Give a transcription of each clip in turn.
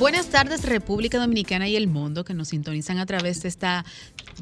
Buenas tardes República Dominicana y el mundo que nos sintonizan a través de esta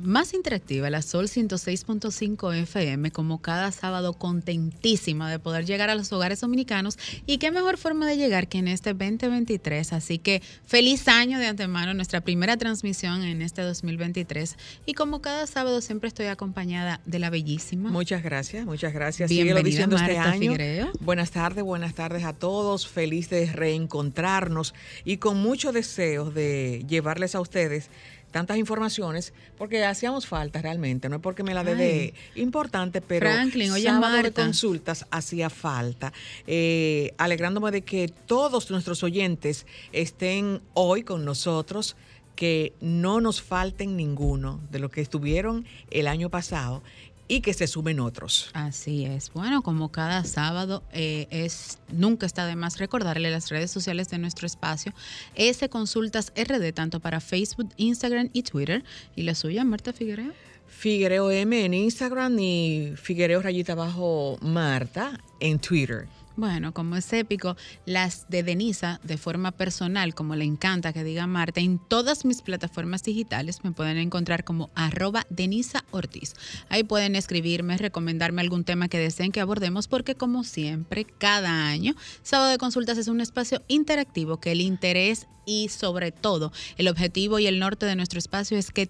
más interactiva, la Sol 106.5 FM, como cada sábado contentísima de poder llegar a los hogares dominicanos y qué mejor forma de llegar que en este 2023. Así que feliz año de antemano, nuestra primera transmisión en este 2023 y como cada sábado siempre estoy acompañada de la bellísima. Muchas gracias, muchas gracias. Bienvenida diciendo este Marta año. Figuereo. Buenas tardes, buenas tardes a todos. Feliz de reencontrarnos y con mucho deseo de llevarles a ustedes tantas informaciones porque hacíamos falta realmente, no es porque me la dé de importante, pero Franklin, oye, sábado de consultas hacía falta. Eh, alegrándome de que todos nuestros oyentes estén hoy con nosotros, que no nos falten ninguno de los que estuvieron el año pasado y que se sumen otros. Así es. Bueno, como cada sábado, eh, es nunca está de más recordarle las redes sociales de nuestro espacio, S Consultas RD, tanto para Facebook, Instagram y Twitter. Y la suya, Marta Figueroa. Figuereo M en Instagram y Figuereo rayita abajo Marta en Twitter. Bueno, como es épico, las de Denisa, de forma personal, como le encanta que diga Marta, en todas mis plataformas digitales me pueden encontrar como arroba Denisa Ortiz. Ahí pueden escribirme, recomendarme algún tema que deseen que abordemos, porque como siempre, cada año, Sábado de Consultas es un espacio interactivo que el interés y sobre todo el objetivo y el norte de nuestro espacio es que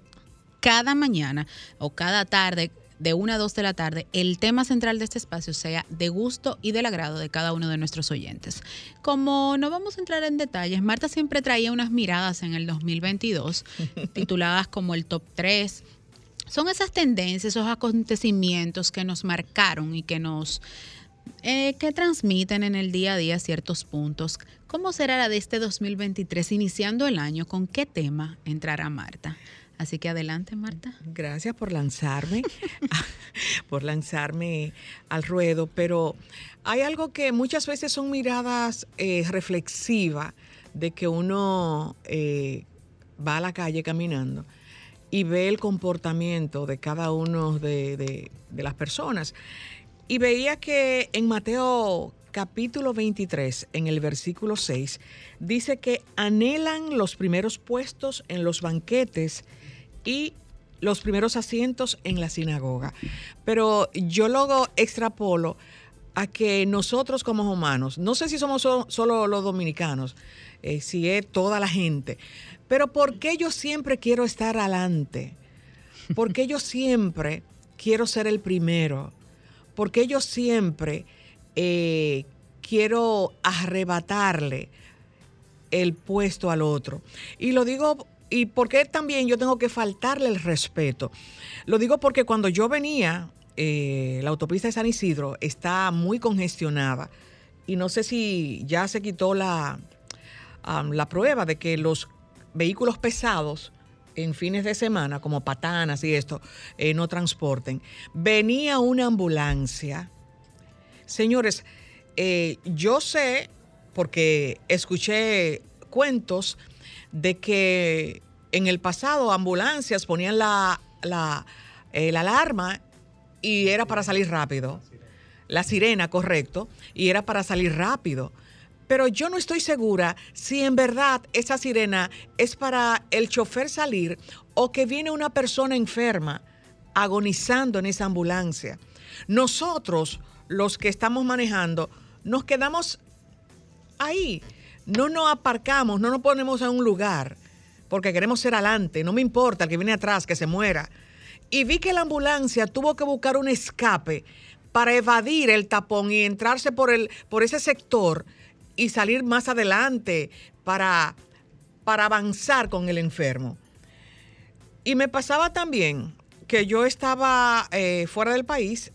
cada mañana o cada tarde de 1 a 2 de la tarde, el tema central de este espacio sea de gusto y del agrado de cada uno de nuestros oyentes. Como no vamos a entrar en detalles, Marta siempre traía unas miradas en el 2022 tituladas como el top 3. Son esas tendencias, esos acontecimientos que nos marcaron y que nos eh, que transmiten en el día a día ciertos puntos. ¿Cómo será la de este 2023 iniciando el año? ¿Con qué tema entrará Marta? Así que adelante, Marta. Gracias por lanzarme, por lanzarme al ruedo, pero hay algo que muchas veces son miradas eh, reflexivas de que uno eh, va a la calle caminando y ve el comportamiento de cada uno de, de- de las personas. Y veía que en Mateo capítulo 23, en el versículo 6, dice que anhelan los primeros puestos en los banquetes y los primeros asientos en la sinagoga. Pero yo luego extrapolo a que nosotros como humanos, no sé si somos so- solo los dominicanos, eh, si es toda la gente, pero ¿por qué yo siempre quiero estar adelante? ¿Por qué yo siempre quiero ser el primero? ¿Por qué yo siempre eh, quiero arrebatarle el puesto al otro? Y lo digo, ¿y por qué también yo tengo que faltarle el respeto? Lo digo porque cuando yo venía, eh, la autopista de San Isidro está muy congestionada y no sé si ya se quitó la, la prueba de que los vehículos pesados en fines de semana, como patanas y esto, eh, no transporten. Venía una ambulancia. Señores, eh, yo sé, porque escuché cuentos de que en el pasado ambulancias ponían la, la, eh, la alarma y era para salir rápido. La sirena, correcto, y era para salir rápido. Pero yo no estoy segura si en verdad esa sirena es para el chofer salir o que viene una persona enferma agonizando en esa ambulancia. Nosotros, los que estamos manejando, nos quedamos ahí. No nos aparcamos, no nos ponemos en un lugar porque queremos ser adelante. No me importa el que viene atrás, que se muera. Y vi que la ambulancia tuvo que buscar un escape para evadir el tapón y entrarse por, el, por ese sector y salir más adelante para, para avanzar con el enfermo. Y me pasaba también que yo estaba eh, fuera del país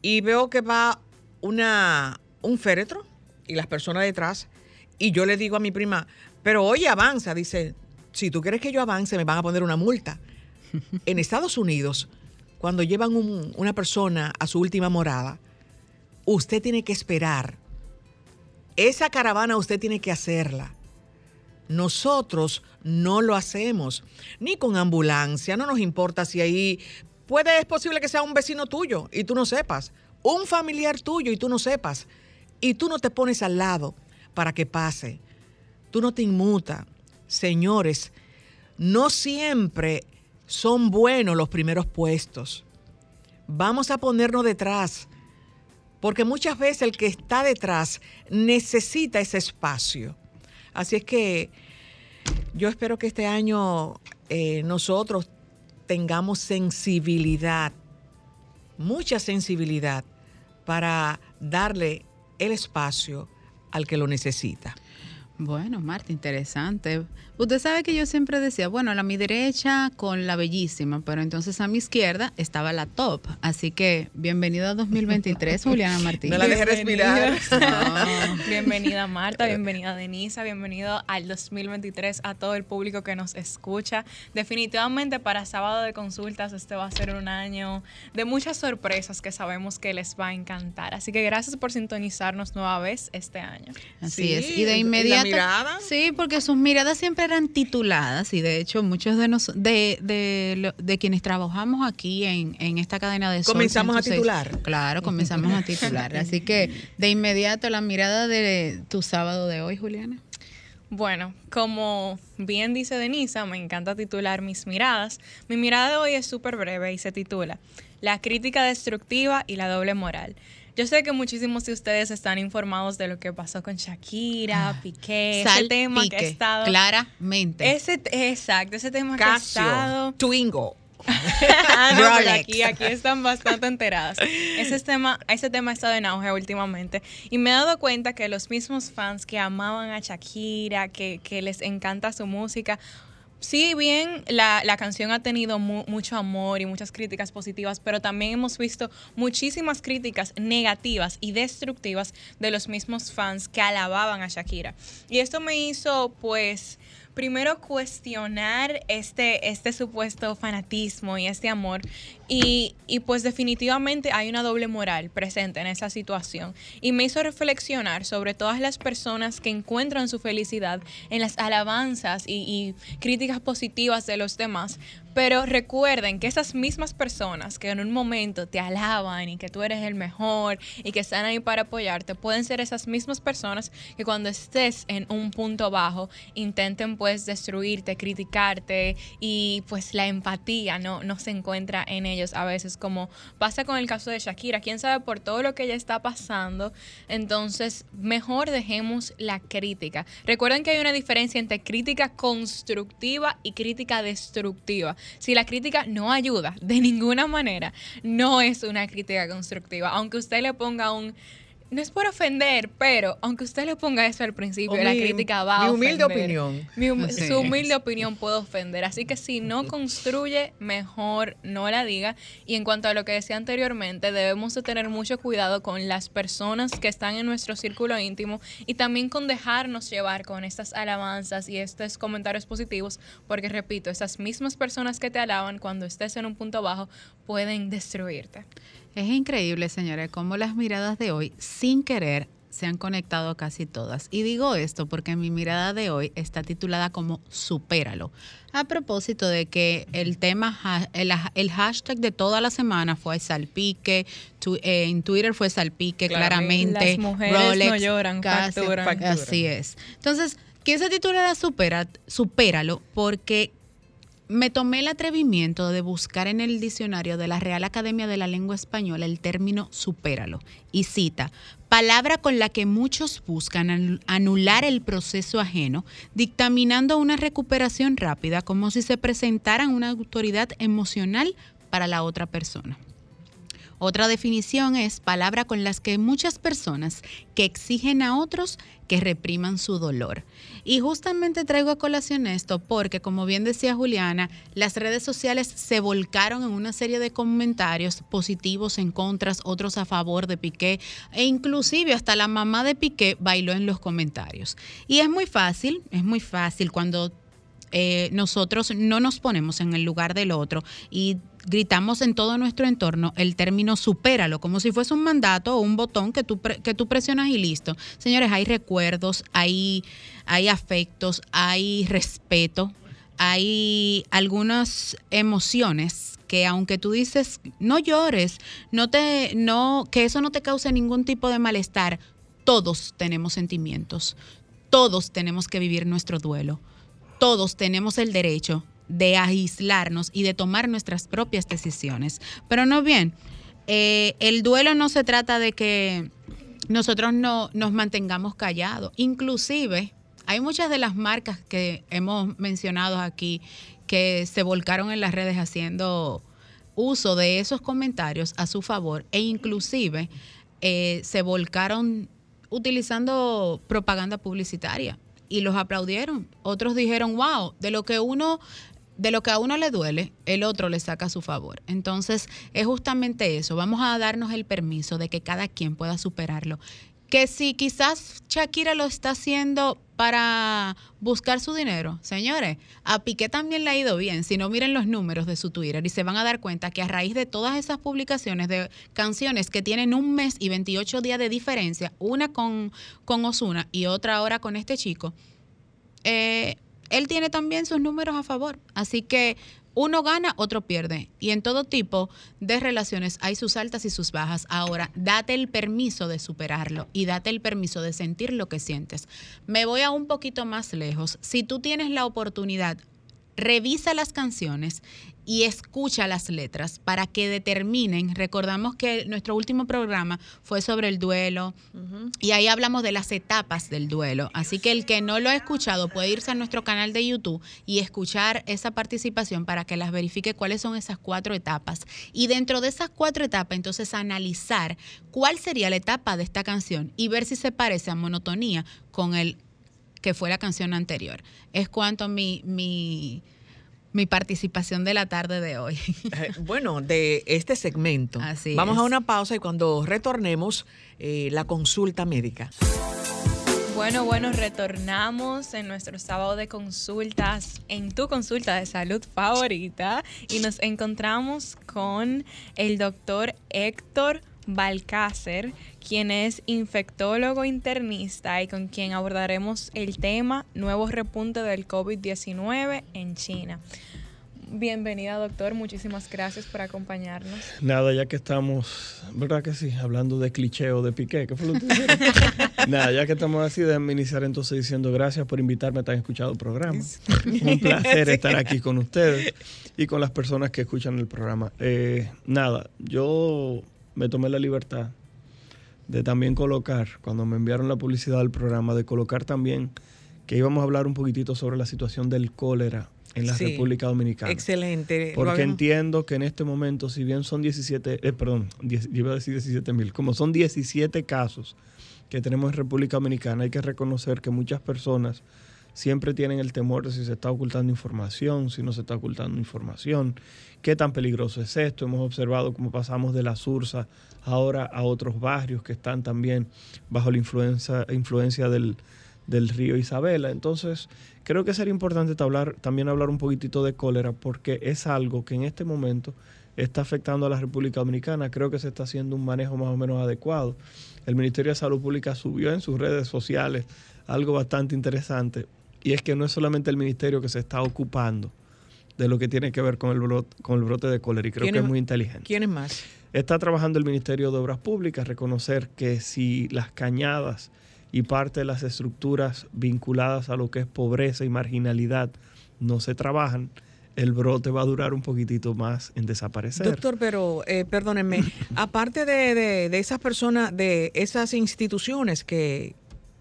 y veo que va una, un féretro y las personas detrás y yo le digo a mi prima, pero oye, avanza. Dice, si tú quieres que yo avance, me van a poner una multa. en Estados Unidos, cuando llevan un- una persona a su última morada, usted tiene que esperar. Esa caravana usted tiene que hacerla. Nosotros no lo hacemos, ni con ambulancia, no nos importa si ahí puede, es posible que sea un vecino tuyo y tú no sepas, un familiar tuyo y tú no sepas, y tú no te pones al lado para que pase. tú no te inmutas. Señores, no siempre son buenos los primeros puestos. Vamos a ponernos detrás, porque muchas veces el que está detrás necesita ese espacio. Así es que yo espero que este año eh, nosotros tengamos sensibilidad, mucha sensibilidad para darle el espacio al que lo necesita. Bueno, Marta, interesante. Usted sabe que yo siempre decía, bueno, a mi derecha con la bellísima, pero entonces a mi izquierda estaba la top. Así que bienvenido a 2023, Juliana Martínez. No la dejé respirar. Bienvenida Marta, bienvenida Denisa, bienvenido al 2023 a todo el público que nos escucha. Definitivamente para sábado de consultas este va a ser un año de muchas sorpresas que sabemos que les va a encantar. Así que gracias por sintonizarnos nueva vez este año. Así es. Y de inmediato. mirada? Sí, porque sus miradas siempre eran tituladas y de hecho muchos de nos, de, de, de quienes trabajamos aquí en, en esta cadena de Sol Comenzamos a titular. Claro, comenzamos a titular. Así que de inmediato la mirada de tu sábado de hoy, Juliana. Bueno, como bien dice Denisa, me encanta titular mis miradas. Mi mirada de hoy es súper breve y se titula La crítica destructiva y la doble moral. Yo sé que muchísimos de ustedes están informados de lo que pasó con Shakira, ah, Piqué, ese tema que ha estado. Claramente. Ese, exacto, ese tema que ha estado. Twingo. Ah, aquí, aquí están bastante enteradas. Ese tema, ese tema ha estado en auge últimamente. Y me he dado cuenta que los mismos fans que amaban a Shakira, que, que les encanta su música, Sí, bien, la, la canción ha tenido mucho amor y muchas críticas positivas, pero también hemos visto muchísimas críticas negativas y destructivas de los mismos fans que alababan a Shakira. Y esto me hizo, pues, primero cuestionar este, este supuesto fanatismo y este amor. Y, y, pues definitivamente hay una doble moral presente en esa situación. Y me hizo reflexionar sobre todas las personas que encuentran su felicidad en las alabanzas y, y críticas positivas de los demás, pero recuerden que esas mismas personas que en un momento te alaban y que tú eres el mejor y que están ahí para apoyarte, pueden ser esas mismas personas que cuando estés en un punto bajo intenten pues destruirte, criticarte y pues la empatía no, no se encuentra en ellos a veces como pasa con el caso de Shakira. Quién sabe por todo lo que ella está pasando. Entonces mejor dejemos la crítica. Recuerden que hay una diferencia entre crítica constructiva y crítica destructiva. Si la crítica no ayuda de ninguna manera, no es una crítica constructiva. Aunque usted le ponga un no es por ofender, pero aunque usted le ponga eso al principio, la crítica va a ofender. Mi humilde opinión. Su humilde opinión puede ofender. Así que si no construye, mejor no la diga. Y en cuanto a lo que decía anteriormente, debemos de tener mucho cuidado con las personas que están en nuestro círculo íntimo y también con dejarnos llevar con estas alabanzas y estos comentarios positivos, porque repito, esas mismas personas que te alaban cuando estés en un punto bajo pueden destruirte. Es increíble, señores, cómo las miradas de hoy, sin querer, se han conectado casi todas. Y digo esto porque mi mirada de hoy está titulada como Supéralo. A propósito de que el tema, el, hashtag de toda la semana fue salpique, eh, en Twitter fue salpique, claramente. Las mujeres no lloran, facturan. Así es. Entonces, ¿quién se titula Supera, Supéralo? Porque me tomé el atrevimiento de buscar en el diccionario de la Real Academia de la Lengua Española el término supéralo y cita, palabra con la que muchos buscan anular el proceso ajeno, dictaminando una recuperación rápida como si se presentaran una autoridad emocional para la otra persona. Otra definición es palabra con las que muchas personas que exigen a otros que repriman su dolor. Y justamente traigo a colación esto porque, como bien decía Juliana, las redes sociales se volcaron en una serie de comentarios positivos en contras, otros a favor de Piqué, e inclusive hasta la mamá de Piqué bailó en los comentarios. Y es muy fácil, es muy fácil cuando eh, nosotros no nos ponemos en el lugar del otro y gritamos en todo nuestro entorno el término supéralo, como si fuese un mandato o un botón que tú, que tú presionas y listo. Señores, hay recuerdos, hay, hay afectos, hay respeto, hay algunas emociones que aunque tú dices no llores, no te, no, que eso no te cause ningún tipo de malestar, todos tenemos sentimientos, todos tenemos que vivir nuestro duelo. Todos tenemos el derecho de aislarnos y de tomar nuestras propias decisiones. Pero no bien, eh, el duelo no se trata de que nosotros no nos mantengamos callados. Inclusive, hay muchas de las marcas que hemos mencionado aquí que se volcaron en las redes haciendo uso de esos comentarios a su favor e inclusive eh, se volcaron utilizando propaganda publicitaria y los aplaudieron. Otros dijeron, wow, de lo que uno de lo que a uno le duele, el otro le saca a su favor. Entonces, es justamente eso. Vamos a darnos el permiso de que cada quien pueda superarlo. Que si quizás Shakira lo está haciendo para buscar su dinero, señores, a Piqué también le ha ido bien. Si no, miren los números de su Twitter y se van a dar cuenta que a raíz de todas esas publicaciones de canciones que tienen un mes y 28 días de diferencia, una con, con Osuna y otra ahora con este chico, eh, él tiene también sus números a favor. Así que uno gana, otro pierde. Y en todo tipo de relaciones hay sus altas y sus bajas. Ahora, date el permiso de superarlo y date el permiso de sentir lo que sientes. Me voy a un poquito más lejos. Si tú tienes la oportunidad, revisa las canciones y escucha las letras para que determinen. Recordamos que nuestro último programa fue sobre el duelo y ahí hablamos de las etapas del duelo. Así que el que no lo ha escuchado puede irse a nuestro canal de YouTube y escuchar esa participación para que las verifique cuáles son esas cuatro etapas. Y dentro de esas cuatro etapas, entonces analizar cuál sería la etapa de esta canción y ver si se parece a monotonía con el que fue la canción anterior. Es cuanto mi, mi mi participación de la tarde de hoy. Eh, bueno, de este segmento. Así Vamos a una pausa y cuando retornemos, eh, la consulta médica. Bueno, bueno, retornamos en nuestro sábado de consultas, en tu consulta de salud favorita, y nos encontramos con el doctor Héctor Balcácer, quien es infectólogo internista y con quien abordaremos el tema nuevos repuntes del COVID-19 en China. Bienvenida, doctor. Muchísimas gracias por acompañarnos. Nada, ya que estamos, ¿verdad que sí? Hablando de cliché o de piqué, ¿qué fue lo que Nada, ya que estamos así, déjenme iniciar entonces diciendo gracias por invitarme a tan escuchado programa. Un placer estar aquí con ustedes y con las personas que escuchan el programa. Eh, nada, yo me tomé la libertad de también colocar, cuando me enviaron la publicidad del programa, de colocar también que íbamos a hablar un poquitito sobre la situación del cólera en la República Dominicana. Excelente. Porque entiendo que en este momento, si bien son 17, eh, perdón, iba a decir 17 mil, como son 17 casos que tenemos en República Dominicana, hay que reconocer que muchas personas siempre tienen el temor de si se está ocultando información, si no se está ocultando información, qué tan peligroso es esto. Hemos observado cómo pasamos de la Sursa ahora a otros barrios que están también bajo la influencia, influencia del, río Isabela. Entonces, creo que sería importante hablar, también hablar un poquitito de cólera porque es algo que en este momento está afectando a la República Dominicana. Creo que se está haciendo un manejo más o menos adecuado. El Ministerio de Salud Pública subió en sus redes sociales algo bastante interesante y es que no es solamente el ministerio que se está ocupando de lo que tiene que ver con el brote, con el brote de cólera y creo que es muy inteligente. ¿Quién es más? Está trabajando el Ministerio de Obras Públicas, reconocer que si las cañadas y parte de las estructuras vinculadas a lo que es pobreza y marginalidad no se trabajan, el brote va a durar un poquitito más en desaparecer. Doctor, pero eh, perdónenme, aparte de, de, esas personas, de esas instituciones que,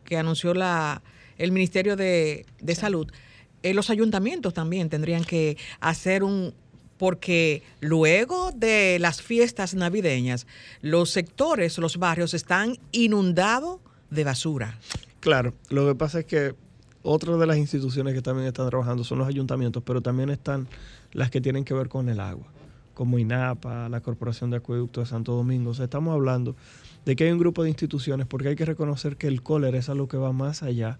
que anunció la, el Ministerio de, Salud, eh, los ayuntamientos también tendrían que hacer un, porque luego de las fiestas navideñas, los sectores, los barrios están inundados de basura. Claro, lo que pasa es que otra de las instituciones que también están trabajando son los ayuntamientos, pero también están las que tienen que ver con el agua, como INAPA, la Corporación de Acueductos de Santo Domingo. O sea, estamos hablando de que hay un grupo de instituciones porque hay que reconocer que el cólera es algo que va más allá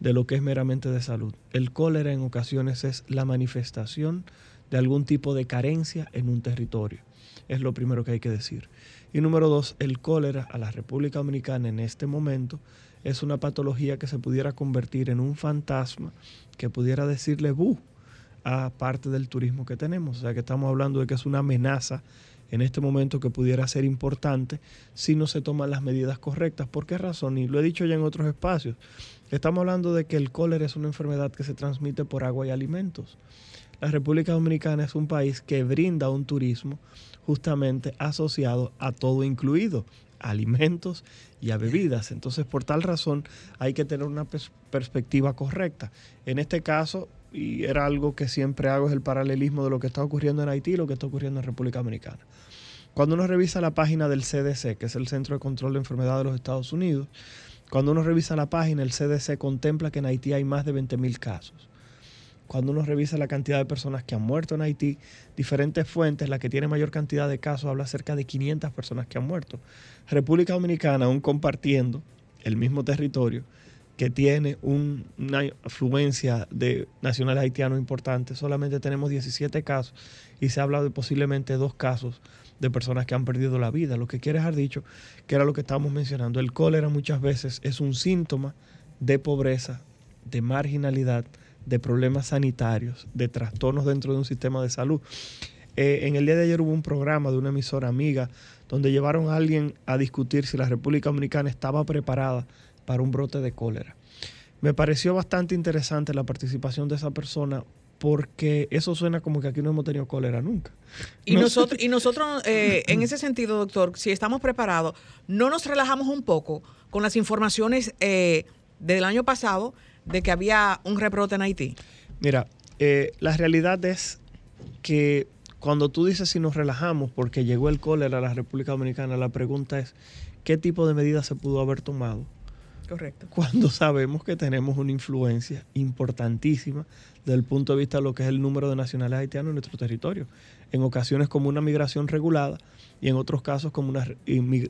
de lo que es meramente de salud. El cólera en ocasiones es la manifestación de algún tipo de carencia en un territorio. Es lo primero que hay que decir. Y número dos, el cólera a la República Dominicana en este momento es una patología que se pudiera convertir en un fantasma que pudiera decirle bu a parte del turismo que tenemos. O sea que estamos hablando de que es una amenaza en este momento que pudiera ser importante si no se toman las medidas correctas. ¿Por qué razón? Y lo he dicho ya en otros espacios. Estamos hablando de que el cólera es una enfermedad que se transmite por agua y alimentos. La República Dominicana es un país que brinda un turismo justamente asociado a todo incluido, alimentos y a bebidas. Entonces, por tal razón, hay que tener una perspectiva correcta. En este caso, y era algo que siempre hago, es el paralelismo de lo que está ocurriendo en Haití y lo que está ocurriendo en República Dominicana. Cuando uno revisa la página del CDC, que es el Centro de Control de Enfermedades de los Estados Unidos, cuando uno revisa la página, el CDC contempla que en Haití hay más de 20.000 casos. Cuando uno revisa la cantidad de personas que han muerto en Haití, diferentes fuentes, la que tiene mayor cantidad de casos, habla cerca de 500 personas que han muerto. República Dominicana, aún compartiendo el mismo territorio, que tiene una afluencia de nacionales haitianos importante, solamente tenemos 17 casos y se habla de posiblemente dos casos de personas que han perdido la vida. Lo que quiere dejar dicho, que era lo que estábamos mencionando, el cólera muchas veces es un síntoma de pobreza, de marginalidad, de problemas sanitarios, de trastornos dentro de un sistema de salud. Eh, en el día de ayer hubo un programa de una emisora amiga donde llevaron a alguien a discutir si la República Dominicana estaba preparada para un brote de cólera. Me pareció bastante interesante la participación de esa persona porque eso suena como que aquí no hemos tenido cólera nunca. Y nosotros, y nosotros eh, en ese sentido, doctor, si estamos preparados, no nos relajamos un poco con las informaciones eh, del año pasado de que había un rebrote en Haití? Mira, eh, la realidad es que cuando tú dices si nos relajamos porque llegó el cólera a la República Dominicana, la pregunta es, ¿qué tipo de medidas se pudo haber tomado? Correcto. Cuando sabemos que tenemos una influencia importantísima desde el punto de vista de lo que es el número de nacionales haitianos en nuestro territorio. En ocasiones como una migración regulada y en otros casos como una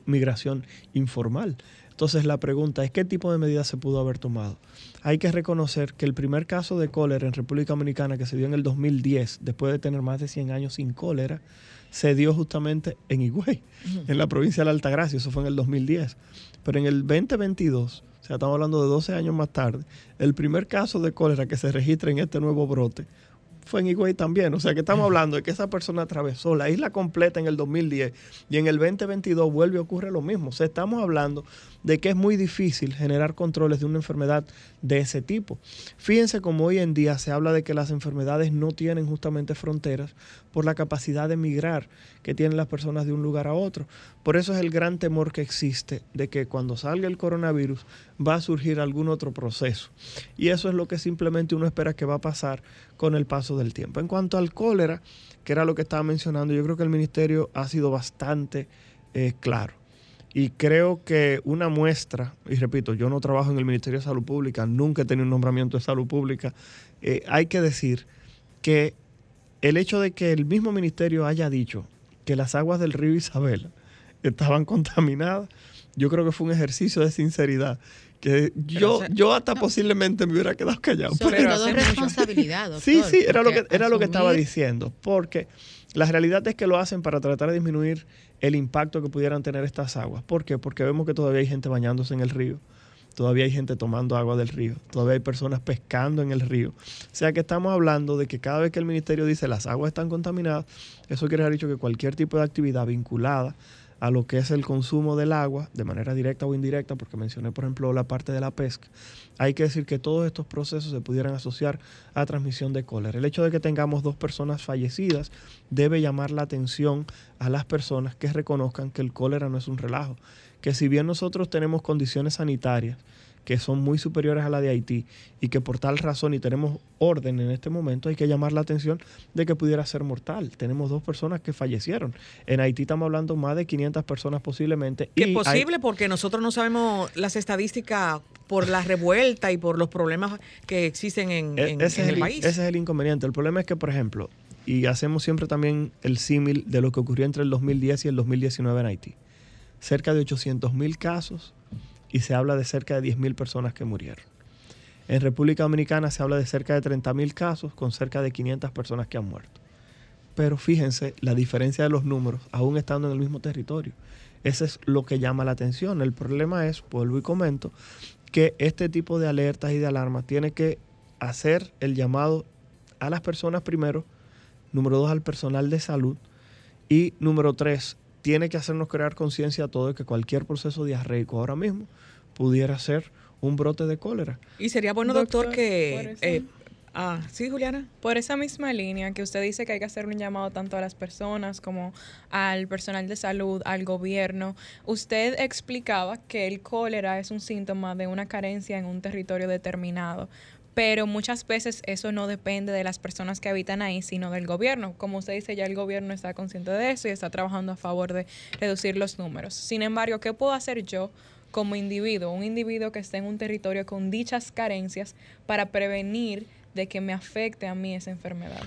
migración informal. Entonces la pregunta es, ¿qué tipo de medidas se pudo haber tomado? Hay que reconocer que el primer caso de cólera en República Dominicana que se dio en el 2010, después de tener más de 100 años sin cólera, se dio justamente en Higüey, en la provincia de la Altagracia, eso fue en el 2010. Pero en el 2022, o sea, estamos hablando de 12 años más tarde, el primer caso de cólera que se registra en este nuevo brote fue en Higüey también. O sea que estamos hablando de que esa persona atravesó la isla completa en el 2010 y en el 2022 vuelve a ocurrir lo mismo. O sea, estamos hablando de que es muy difícil generar controles de una enfermedad de ese tipo. Fíjense cómo hoy en día se habla de que las enfermedades no tienen justamente fronteras por la capacidad de migrar que tienen las personas de un lugar a otro. Por eso es el gran temor que existe de que cuando salga el coronavirus va a surgir algún otro proceso. Y eso es lo que simplemente uno espera que va a pasar con el paso del tiempo. En cuanto al cólera, que era lo que estaba mencionando, yo creo que el ministerio ha sido bastante eh, claro. Y creo que una muestra, y repito, yo no trabajo en el Ministerio de Salud Pública, nunca he tenido un nombramiento de salud pública, eh, hay que decir que el hecho de que el mismo ministerio haya dicho que las aguas del río Isabel estaban contaminadas, yo creo que fue un ejercicio de sinceridad que yo, yo hasta posiblemente me hubiera quedado callado. Sobre todo responsabilidad, doctor, Sí, sí, era lo que, era lo que estaba diciendo, porque la realidad es que lo hacen para tratar de disminuir el impacto que pudieran tener estas aguas. ¿Por qué? Porque vemos que todavía hay gente bañándose en el río, todavía hay gente tomando agua del río, todavía hay personas pescando en el río. O sea que estamos hablando de que cada vez que el ministerio dice las aguas están contaminadas, eso quiere decir que cualquier tipo de actividad vinculada a lo que es el consumo del agua, de manera directa o indirecta, porque mencioné, por ejemplo, la parte de la pesca, hay que decir que todos estos procesos se pudieran asociar a transmisión de cólera. El hecho de que tengamos dos personas fallecidas debe llamar la atención a las personas que reconozcan que el cólera no es un relajo, que si bien nosotros tenemos condiciones sanitarias, que son muy superiores a la de Haití y que por tal razón y tenemos orden en este momento, hay que llamar la atención de que pudiera ser mortal. Tenemos dos personas que fallecieron. En Haití estamos hablando más de 500 personas posiblemente. ¿Qué es posible porque nosotros no sabemos las estadísticas por la revuelta y por los problemas que existen en, e-, el, país. Ese es el inconveniente. El problema es que, por ejemplo, y hacemos siempre también el símil de lo que ocurrió entre el 2010 y el 2019 en Haití. Cerca de 800 mil casos y se habla de cerca de 10.000 personas que murieron. En República Dominicana se habla de cerca de 30.000 casos con cerca de 500 personas que han muerto. Pero fíjense la diferencia de los números, aún estando en el mismo territorio. Eso es lo que llama la atención. El problema es, vuelvo y comento, que este tipo de alertas y de alarmas tiene que hacer el llamado a las personas primero, número dos al personal de salud, Y número tres, tiene que hacernos crear conciencia a todo de que cualquier proceso diarreico ahora mismo pudiera ser un brote de cólera. Y sería bueno, doctor, Doctor, que... por eso. eh, ah, sí, Juliana. Por esa misma línea que usted dice que hay que hacer un llamado tanto a las personas como al personal de salud, al gobierno, usted explicaba que el cólera es un síntoma de una carencia en un territorio determinado. Pero muchas veces eso no depende de las personas que habitan ahí, sino del gobierno. Como usted dice, ya el gobierno está consciente de eso y está trabajando a favor de reducir los números. Sin embargo, ¿qué puedo hacer yo como individuo, un individuo que esté en un territorio con dichas carencias para prevenir de que me afecte a mí esa enfermedad?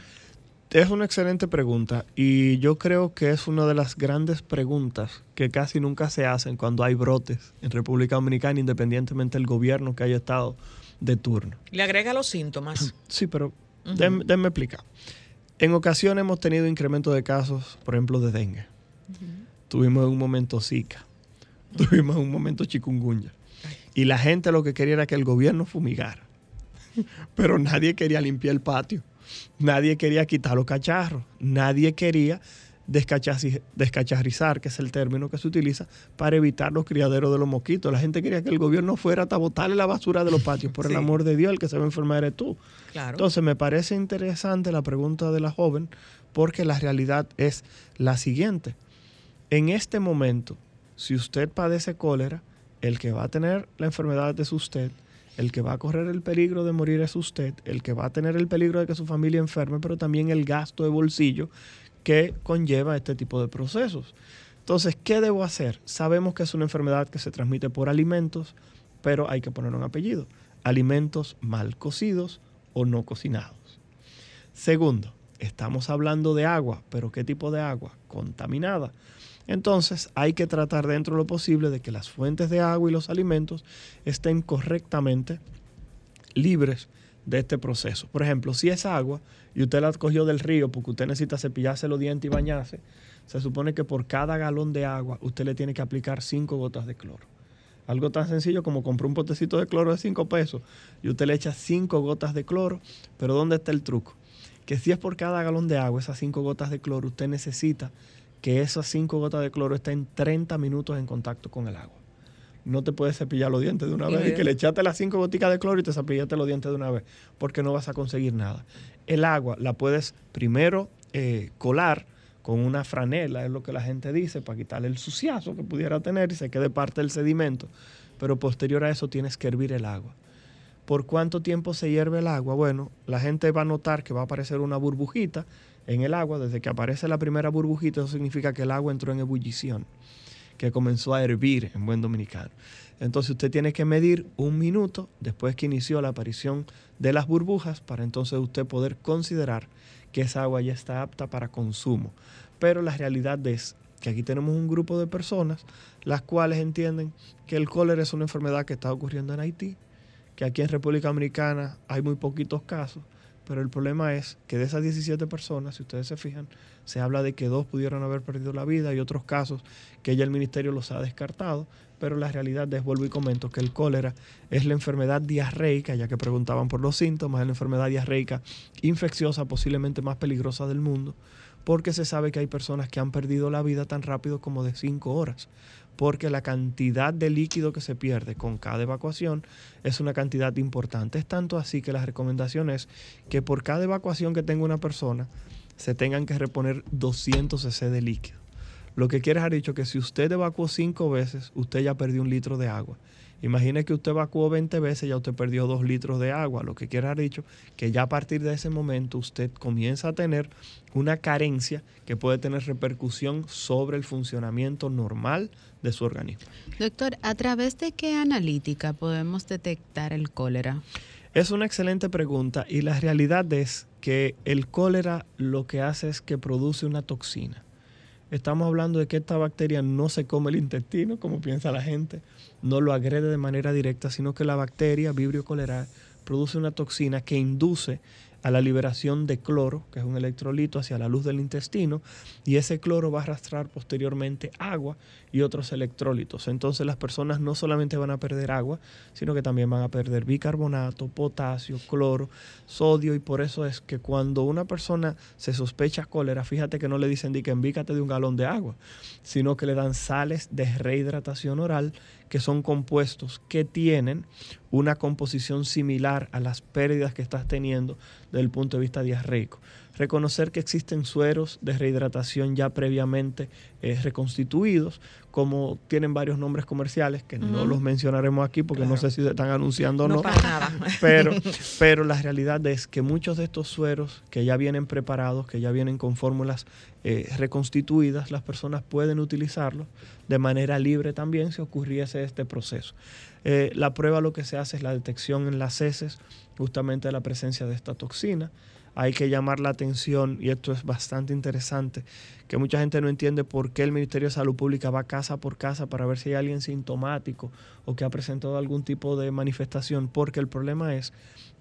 Es una excelente pregunta y yo creo que es una de las grandes preguntas que casi nunca se hacen cuando hay brotes en República Dominicana, independientemente del gobierno que haya estado de turno. Le agrega los síntomas. Sí, pero déme, déme explicar. En ocasiones hemos tenido incremento de casos, por ejemplo, de dengue. Tuvimos en un momento Zika. Tuvimos en un momento chikungunya. Y la gente lo que quería era que el gobierno fumigara. Pero nadie quería limpiar el patio. Nadie quería quitar los cacharros. Nadie quería descacharrizar, que es el término que se utiliza para evitar los criaderos de los mosquitos. La gente quería que el gobierno fuera hasta botarle la basura de los patios. Por el amor de Dios, el que se va a enfermar eres tú. Claro. Entonces me parece interesante la pregunta de la joven porque la realidad es la siguiente. En este momento, si usted padece cólera, el que va a tener la enfermedad es usted, el que va a correr el peligro de morir es usted, el que va a tener el peligro de que su familia enferme, pero también el gasto de bolsillo que conlleva este tipo de procesos. Entonces, ¿qué debo hacer? Sabemos que es una enfermedad que se transmite por alimentos, pero hay que poner un apellido. Alimentos mal cocidos o no cocinados. Segundo, estamos hablando de agua, pero ¿qué tipo de agua? Contaminada. Entonces hay que tratar dentro de lo posible de que las fuentes de agua y los alimentos estén correctamente libres de este proceso. Por ejemplo, si es agua y usted la cogió del río porque usted necesita cepillarse los dientes y bañarse, se supone que por cada galón de agua usted le tiene que aplicar cinco gotas de cloro. Algo tan sencillo como comprar un potecito de cloro de 5 pesos y usted le echa 5 gotas de cloro, pero ¿dónde está el truco? Que si es por cada galón de agua, esas 5 gotas de cloro, usted necesita que esas 5 gotas de cloro estén 30 minutos en contacto con el agua. No te puedes cepillar los dientes de una vez y que le echaste las 5 goticas de cloro y te cepillaste los dientes de una vez, porque no vas a conseguir nada. El agua la puedes primero eh, colar con una franela, es lo que la gente dice, para quitarle el suciazo que pudiera tener y se quede parte del sedimento. Pero posterior a eso tienes que hervir el agua. ¿Por cuánto tiempo se hierve el agua? Bueno, la gente va a notar que va a aparecer una burbujita en el agua. Desde que aparece la primera burbujita, eso significa que el agua entró en ebullición, que comenzó a hervir en buen dominicano. Entonces usted tiene que medir un minuto después que inició la aparición de las burbujas para entonces usted poder considerar que esa agua ya está apta para consumo. Pero la realidad es que aquí tenemos un grupo de personas las cuales entienden que el cólera es una enfermedad que está ocurriendo en Haití, que aquí en República Dominicana hay muy poquitos casos, pero el problema es que de esas 17 personas, si ustedes se fijan, se habla de que dos pudieron haber perdido la vida. Y otros casos que ya el ministerio los ha descartado, pero la realidad es, vuelvo y comento, que el cólera es la enfermedad diarreica, ya que preguntaban por los síntomas, es la enfermedad diarreica infecciosa posiblemente más peligrosa del mundo, porque se sabe que hay personas que han perdido la vida tan rápido como de 5 horas, porque la cantidad de líquido que se pierde con cada evacuación es una cantidad importante. Es tanto así que la recomendación es que por cada evacuación que tenga una persona se tengan que reponer 200 cc de líquido. Lo que quiere haber dicho que si usted evacuó 5 veces, usted ya perdió un litro de agua. Imagine que usted evacuó 20 veces, ya usted perdió 2 litros de agua. Lo que quiere haber dicho que ya a partir de ese momento usted comienza a tener una carencia que puede tener repercusión sobre el funcionamiento normal de su organismo. Doctor, ¿a través de qué analítica podemos detectar el cólera? Es una excelente pregunta y la realidad es que el cólera lo que hace es que produce una toxina. Estamos hablando de que esta bacteria no se come el intestino, como piensa la gente, no lo agrede de manera directa, sino que la bacteria Vibrio cholerae produce una toxina que induce a la liberación de cloro, que es un electrolito, hacia la luz del intestino, y ese cloro va a arrastrar posteriormente agua y otros electrólitos. Entonces las personas no solamente van a perder agua, sino que también van a perder bicarbonato, potasio, cloro, sodio, y por eso es que cuando una persona se sospecha cólera, fíjate que no le dicen que envícate de un galón de agua, sino que le dan sales de rehidratación oral que son compuestos que tienen una composición similar a las pérdidas que estás teniendo desde el punto de vista diarreico. Reconocer que existen sueros de rehidratación ya previamente eh, reconstituidos, como tienen varios nombres comerciales, que no los mencionaremos aquí porque no sé si se están anunciando o no. para nada. Pero, pero la realidad es que muchos de estos sueros que ya vienen preparados, que ya vienen con fórmulas eh, reconstituidas, las personas pueden utilizarlos de manera libre también si ocurriese este proceso. Eh, la prueba lo que se hace es la detección en las heces justamente de la presencia de esta toxina. Hay que llamar la atención, y esto es bastante interesante, que mucha gente no entiende por qué el Ministerio de Salud Pública va casa por casa para ver si hay alguien sintomático o que ha presentado algún tipo de manifestación, porque el problema es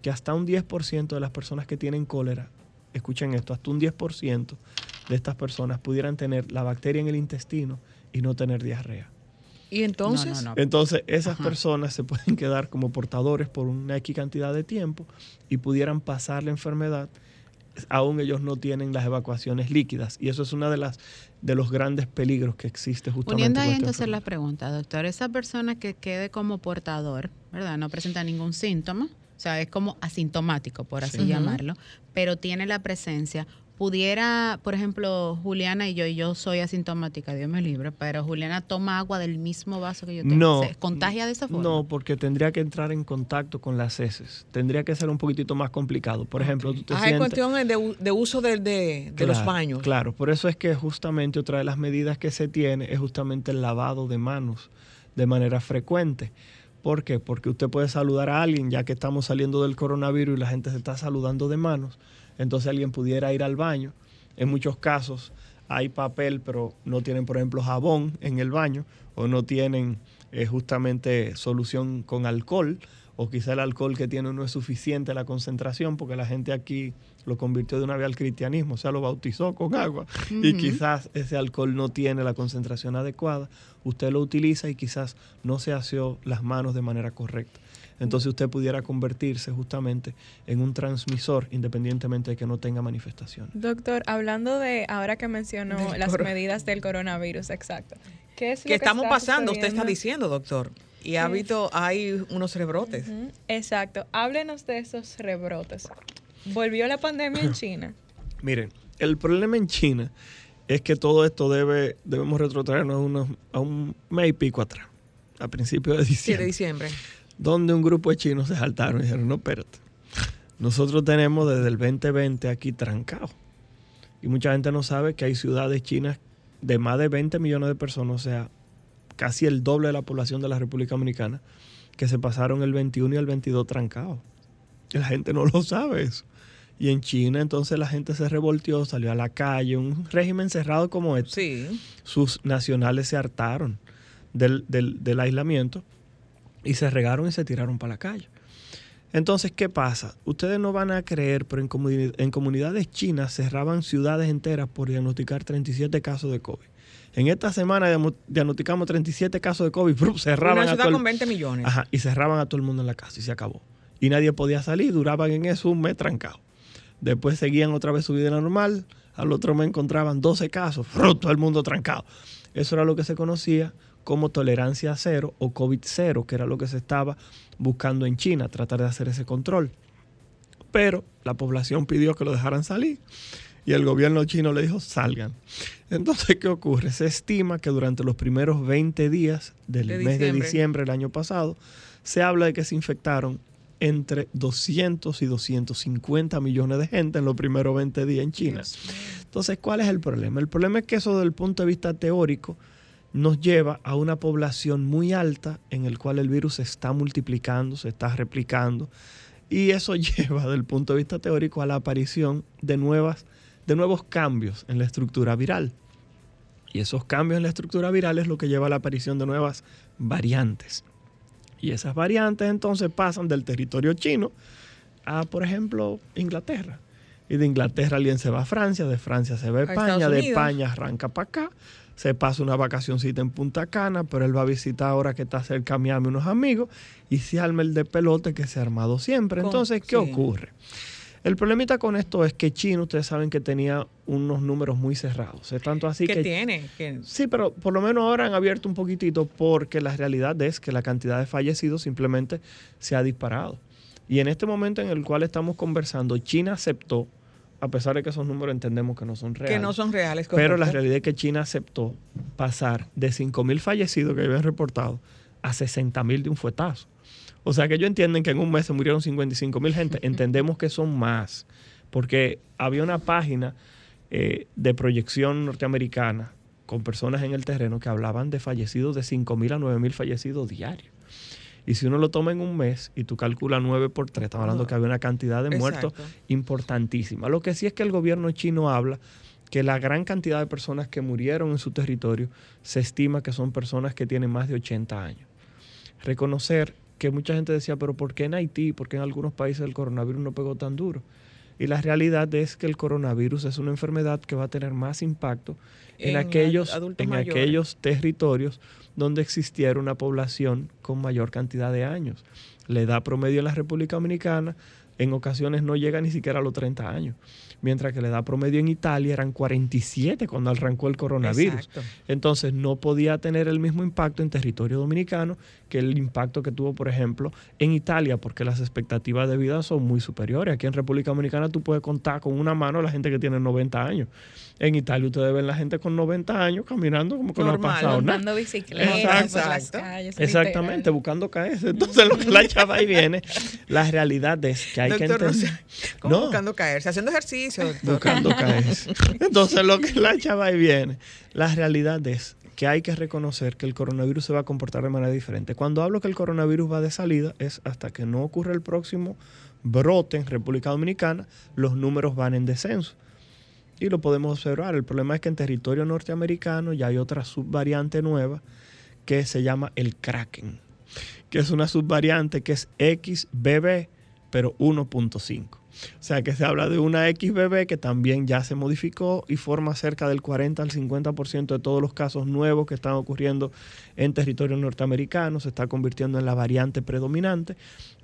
que hasta un 10% de las personas que tienen cólera, escuchen esto, hasta un 10% de estas personas pudieran tener la bacteria en el intestino y no tener diarrea. Y entonces, entonces esas personas se pueden quedar como portadores por una X cantidad de tiempo y pudieran pasar la enfermedad aún ellos no tienen las evacuaciones líquidas. Y eso es uno de las de los grandes peligros que existe justamente. Poniendo ahí entonces la pregunta, doctor, esa persona que quede como portador, ¿verdad? No presenta ningún síntoma, o sea, es como asintomático, por así llamarlo, pero tiene la presencia pudiera, por ejemplo, Juliana y yo, y yo soy asintomática, Dios me libre, pero Juliana toma agua del mismo vaso que yo tengo. No. contagia de esa forma? No, porque tendría que entrar en contacto con las heces. Tendría que ser un poquitito más complicado. Por ejemplo, tú te ah, cuestión de, uso de, los baños. Claro, por eso es que justamente otra de las medidas que se tiene es justamente el lavado de manos de manera frecuente. ¿Por qué? Porque usted puede saludar a alguien, ya que estamos saliendo del coronavirus y la gente se está saludando de manos entonces alguien pudiera ir al baño. En muchos casos hay papel, pero no tienen, por ejemplo, jabón en el baño o no tienen eh, justamente solución con alcohol o quizá el alcohol que tiene no es suficiente la concentración porque la gente aquí lo convirtió de una vez al cristianismo, o sea, lo bautizó con agua y quizás ese alcohol no tiene la concentración adecuada, usted lo utiliza y quizás no se asió las manos de manera correcta entonces usted pudiera convertirse justamente en un transmisor independientemente de que no tenga manifestación. Doctor, hablando de ahora que mencionó las medidas del coronavirus, exacto. ¿Qué es lo que, estamos pasando? Usted está diciendo, doctor. Y ha habido, hay unos rebrotes. Exacto. Háblenos de esos rebrotes. ¿Volvió la pandemia en China? Miren, el problema en China es que todo esto debe, debemos retrotraernos a, unos, a un mes y pico atrás, a principios de diciembre. Sí, de diciembre donde un grupo de chinos se saltaron y dijeron, no, espérate, nosotros tenemos desde el 2020 aquí trancado. Y mucha gente no sabe que hay ciudades chinas de más de 20 millones de personas, o sea, casi el doble de la población de la República Dominicana, que se pasaron el 21 y el 22 trancados. Y la gente no lo sabe eso. Y en China entonces la gente se revolteó, salió a la calle, un régimen cerrado como este. Sí. Sus nacionales se hartaron del, del, del aislamiento y se regaron y se tiraron para la calle. Entonces, ¿qué pasa? Ustedes no van a creer, pero en, en comunidades chinas cerraban ciudades enteras por diagnosticar 37 casos de COVID. En esta semana diagnosticamos 37 casos de COVID, cerraban Una ciudad con 20 millones. Ajá, y cerraban a todo el mundo en la casa y se acabó. Y nadie podía salir, duraban en eso un mes trancado. Después seguían otra vez su vida normal, al otro mes encontraban 12 casos, todo el mundo trancado. Eso era lo que se conocía como tolerancia cero o COVID cero, que era lo que se estaba buscando en China, tratar de hacer ese control. Pero la población pidió que lo dejaran salir y el gobierno chino le dijo salgan. Entonces, ¿qué ocurre? Se estima que durante los primeros 20 días del mes de diciembre del año pasado, se habla de que se infectaron entre 200 y 250 millones de gente en los primeros 20 días en China. Entonces, ¿cuál es el problema? El problema es que eso desde el punto de vista teórico nos lleva a una población muy alta en el cual el virus se está multiplicando, se está replicando. Y eso lleva, desde el punto de vista teórico, a la aparición de, nuevas, de nuevos cambios en la estructura viral. Y esos cambios en la estructura viral es lo que lleva a la aparición de nuevas variantes. Y esas variantes entonces pasan del territorio chino a, por ejemplo, Inglaterra. Y de Inglaterra alguien se va a Francia, de Francia se va a España, de España arranca para acá, se pasa una vacacioncita en Punta Cana, pero él va a visitar ahora que está cerca a Miami unos amigos y se arma el de pelote que se ha armado siempre. Entonces, ¿qué ocurre? El problemita con esto es que China, ustedes saben que tenía unos números muy cerrados. Es tanto así que... tiene? Sí, pero por lo menos ahora han abierto un poquitito porque la realidad es que la cantidad de fallecidos simplemente se ha disparado. Y en este momento en el cual estamos conversando, China aceptó, a pesar de que esos números entendemos que no son reales. Que no son reales, Pero la realidad es que China aceptó pasar de 5.000 fallecidos que habían reportado a 60.000 de un fuetazo. O sea que ellos entienden que en un mes se murieron 55 mil gente. Entendemos que son más, porque había una página eh, de proyección norteamericana con personas en el terreno que hablaban de fallecidos de 5 mil a 9 mil fallecidos diarios. Y si uno lo toma en un mes y tú calculas 9 por 3, estamos hablando que había una cantidad de muertos importantísima. Lo que sí es que el gobierno chino habla que la gran cantidad de personas que murieron en su territorio se estima que son personas que tienen más de 80 años. Reconocer que mucha gente decía, pero ¿por qué en Haití? ¿Por qué en algunos países el coronavirus no pegó tan duro? Y la realidad es que el coronavirus es una enfermedad que va a tener más impacto en, aquellos, en aquellos territorios donde existiera una población con mayor cantidad de años. La edad promedio en la República Dominicana en ocasiones no llega ni siquiera a los 30 años mientras que la edad promedio en Italia eran 47 cuando arrancó el coronavirus. Entonces no podía tener el mismo impacto en territorio dominicano que el impacto que tuvo, por ejemplo, en Italia, porque las expectativas de vida son muy superiores. Aquí en República Dominicana tú puedes contar con una mano a la gente que tiene 90 años. EnItalia ustedes ven la gente con 90 años caminando como que no ha pasado nada. bicicletas Exactamente, buscando caerse. Entonces lo que la chava ahí viene, la realidad es que hay que entender. ¿Cómo buscando caerse? Haciendo ejercicio Buscando caerse. Entonces, lo que la chava ahí viene, la realidad es que hay que reconocer que el coronavirus se va a comportar de manera diferente. Cuando hablo que el coronavirus va de salida, es hasta que no ocurra el próximo brote en República Dominicana, los números van en descenso. Y lo podemos observar. El problema es que en territorio norteamericano ya hay otra subvariante nueva que se llama el Kraken, que es una subvariante que es XBB, pero 1.5. O sea que se habla de una XBB que también ya se modificó y forma cerca del 40 al 50% de todos los casos nuevos que están ocurriendo en territorio norteamericano, se está convirtiendo en la variante predominante